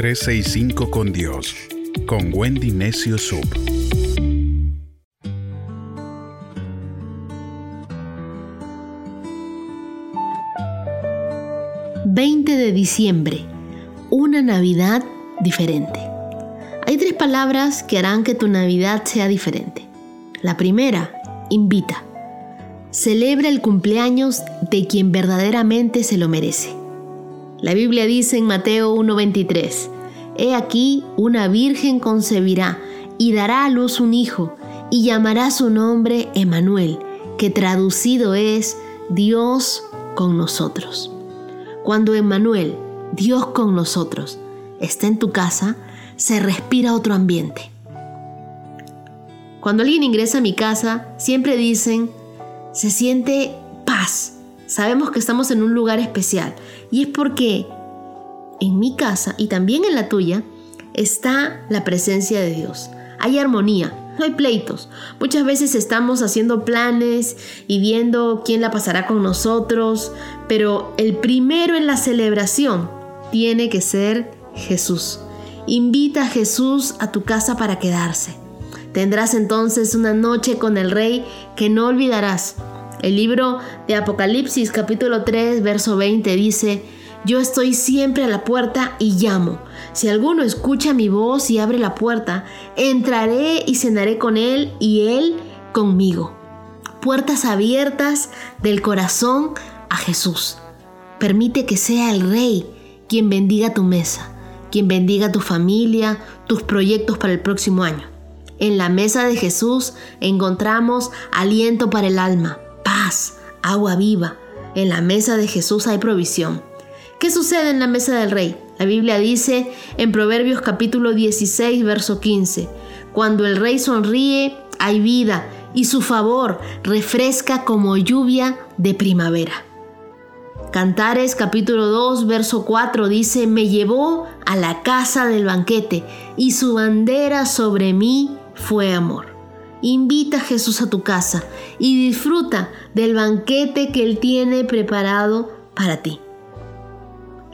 365 con Dios, con Wendy Necio Sub. ...20 de diciembre... ...una Navidad diferente... ...hay tres palabras que harán que tu Navidad sea diferente... ...la primera, invita... ...celebra el cumpleaños de quien verdaderamente se lo merece... La Biblia dice en Mateo 1:23, He aquí una virgen concebirá y dará a luz un hijo y llamará su nombre Emanuel, que traducido es Dios con nosotros. Cuando Emanuel, Dios con nosotros, está en tu casa, se respira otro ambiente. Cuando alguien ingresa a mi casa, siempre dicen, se siente paz, sabemos que estamos en un lugar especial. Y es porque en mi casa y también en la tuya está la presencia de Dios. Hay armonía, no hay pleitos. Muchas veces estamos haciendo planes y viendo quién la pasará con nosotros, pero el primero en la celebración tiene que ser Jesús. Invita a Jesús a tu casa para quedarse. Tendrás entonces una noche con el Rey que no olvidarás el libro de Apocalipsis capítulo 3 verso 20 dice, yo estoy siempre a la puerta y llamo. Si alguno escucha mi voz y abre la puerta, entraré y cenaré con él y él conmigo. Puertas abiertas del corazón a Jesús. Permite que sea el Rey quien bendiga tu mesa, quien bendiga tu familia, tus proyectos para el próximo año. En la mesa de Jesús encontramos aliento para el alma, paz, agua viva. En la mesa de Jesús hay provisión. ¿Qué sucede en la mesa del rey? La Biblia dice en Proverbios capítulo 16, verso 15, cuando el rey sonríe, hay vida y su favor refresca como lluvia de primavera. Cantares capítulo 2, verso 4 dice, me llevó a la casa del banquete y su bandera sobre mí fue amor. Invita a Jesús a tu casa y disfruta del banquete que Él tiene preparado para ti.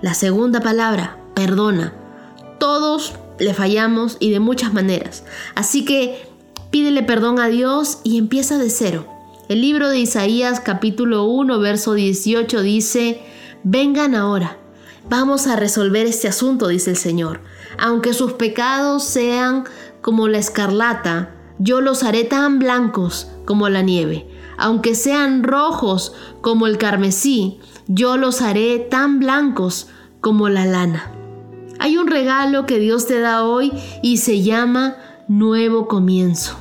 La segunda palabra, perdona. Todos le fallamos y de muchas maneras. Así que pídele perdón a Dios y empieza de cero. El libro de Isaías capítulo 1 verso 18 dice, vengan ahora, vamos a resolver este asunto, dice el Señor. Aunque sus pecados sean como la escarlata, yo los haré tan blancos como la nieve. Aunque sean rojos como el carmesí, yo los haré tan blancos como la lana. Hay un regalo que Dios te da hoy y se llama nuevo comienzo.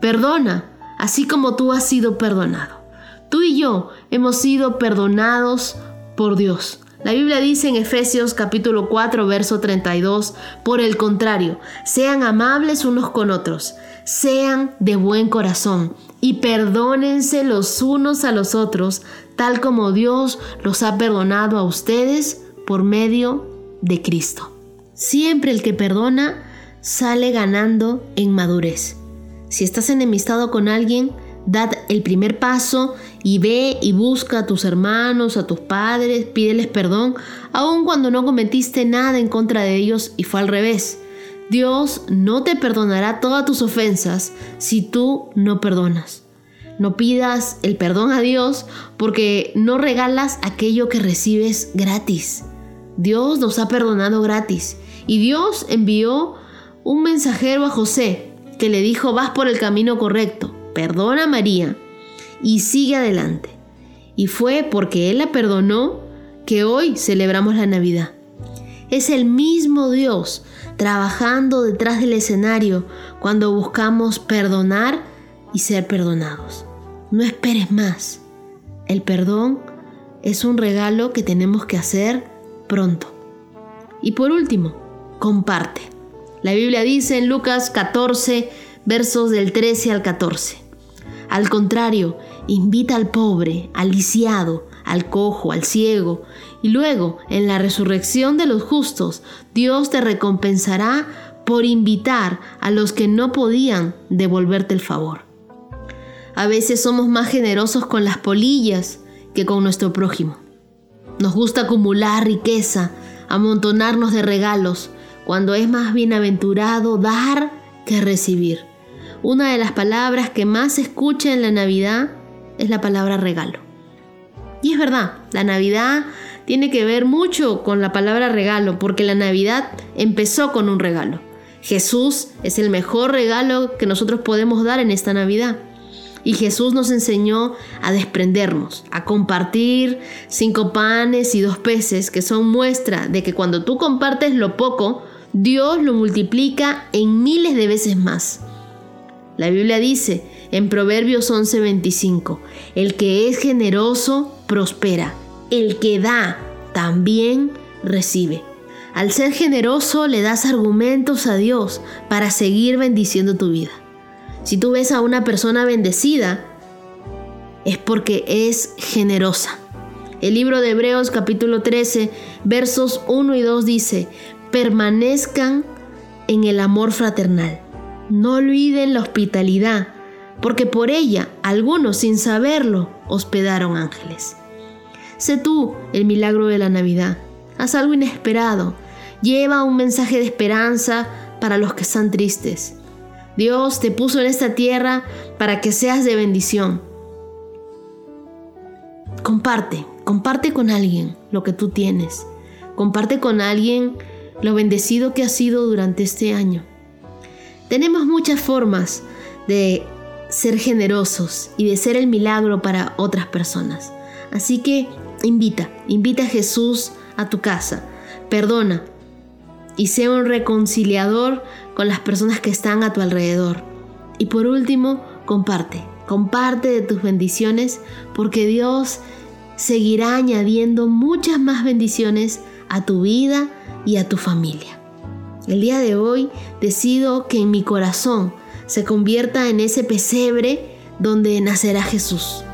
Perdona, así como tú has sido perdonado. Tú y yo hemos sido perdonados por Dios. La Biblia dice en Efesios capítulo 4, verso 32, por el contrario, sean amables unos con otros, sean de buen corazón y perdónense los unos a los otros, tal como Dios los ha perdonado a ustedes por medio de Cristo. Siempre el que perdona sale ganando en madurez. Si estás enemistado con alguien, Dad el primer paso y ve y busca a tus hermanos, a tus padres, pídeles perdón, aun cuando no cometiste nada en contra de ellos y fue al revés. Dios no te perdonará todas tus ofensas si tú no perdonas. No pidas el perdón a Dios porque no regalas aquello que recibes gratis. Dios nos ha perdonado gratis y Dios envió un mensajero a José que le dijo vas por el camino correcto perdona a María y sigue adelante. Y fue porque Él la perdonó que hoy celebramos la Navidad. Es el mismo Dios trabajando detrás del escenario cuando buscamos perdonar y ser perdonados. No esperes más. El perdón es un regalo que tenemos que hacer pronto. Y por último, comparte. La Biblia dice en Lucas 14, versos del 13 al 14. Al contrario, invita al pobre, al lisiado, al cojo, al ciego, y luego, en la resurrección de los justos, Dios te recompensará por invitar a los que no podían devolverte el favor. A veces somos más generosos con las polillas que con nuestro prójimo. Nos gusta acumular riqueza, amontonarnos de regalos, cuando es más bienaventurado dar que recibir. Una de las palabras que más se escucha en la Navidad es la palabra regalo. Y es verdad, la Navidad tiene que ver mucho con la palabra regalo, porque la Navidad empezó con un regalo. Jesús es el mejor regalo que nosotros podemos dar en esta Navidad. Y Jesús nos enseñó a desprendernos, a compartir cinco panes y dos peces, que son muestra de que cuando tú compartes lo poco, Dios lo multiplica en miles de veces más. La Biblia dice en Proverbios 11:25, el que es generoso prospera, el que da también recibe. Al ser generoso le das argumentos a Dios para seguir bendiciendo tu vida. Si tú ves a una persona bendecida, es porque es generosa. El libro de Hebreos capítulo 13, versos 1 y 2 dice, permanezcan en el amor fraternal. No olviden la hospitalidad, porque por ella algunos sin saberlo hospedaron ángeles. Sé tú el milagro de la Navidad. Haz algo inesperado. Lleva un mensaje de esperanza para los que están tristes. Dios te puso en esta tierra para que seas de bendición. Comparte, comparte con alguien lo que tú tienes. Comparte con alguien lo bendecido que has sido durante este año. Tenemos muchas formas de ser generosos y de ser el milagro para otras personas. Así que invita, invita a Jesús a tu casa. Perdona, y sea un reconciliador con las personas que están a tu alrededor. Y por último, comparte, comparte de tus bendiciones porque Dios seguirá añadiendo muchas más bendiciones a tu vida y a tu familia. El día de hoy decido que en mi corazón se convierta en ese pesebre donde nacerá Jesús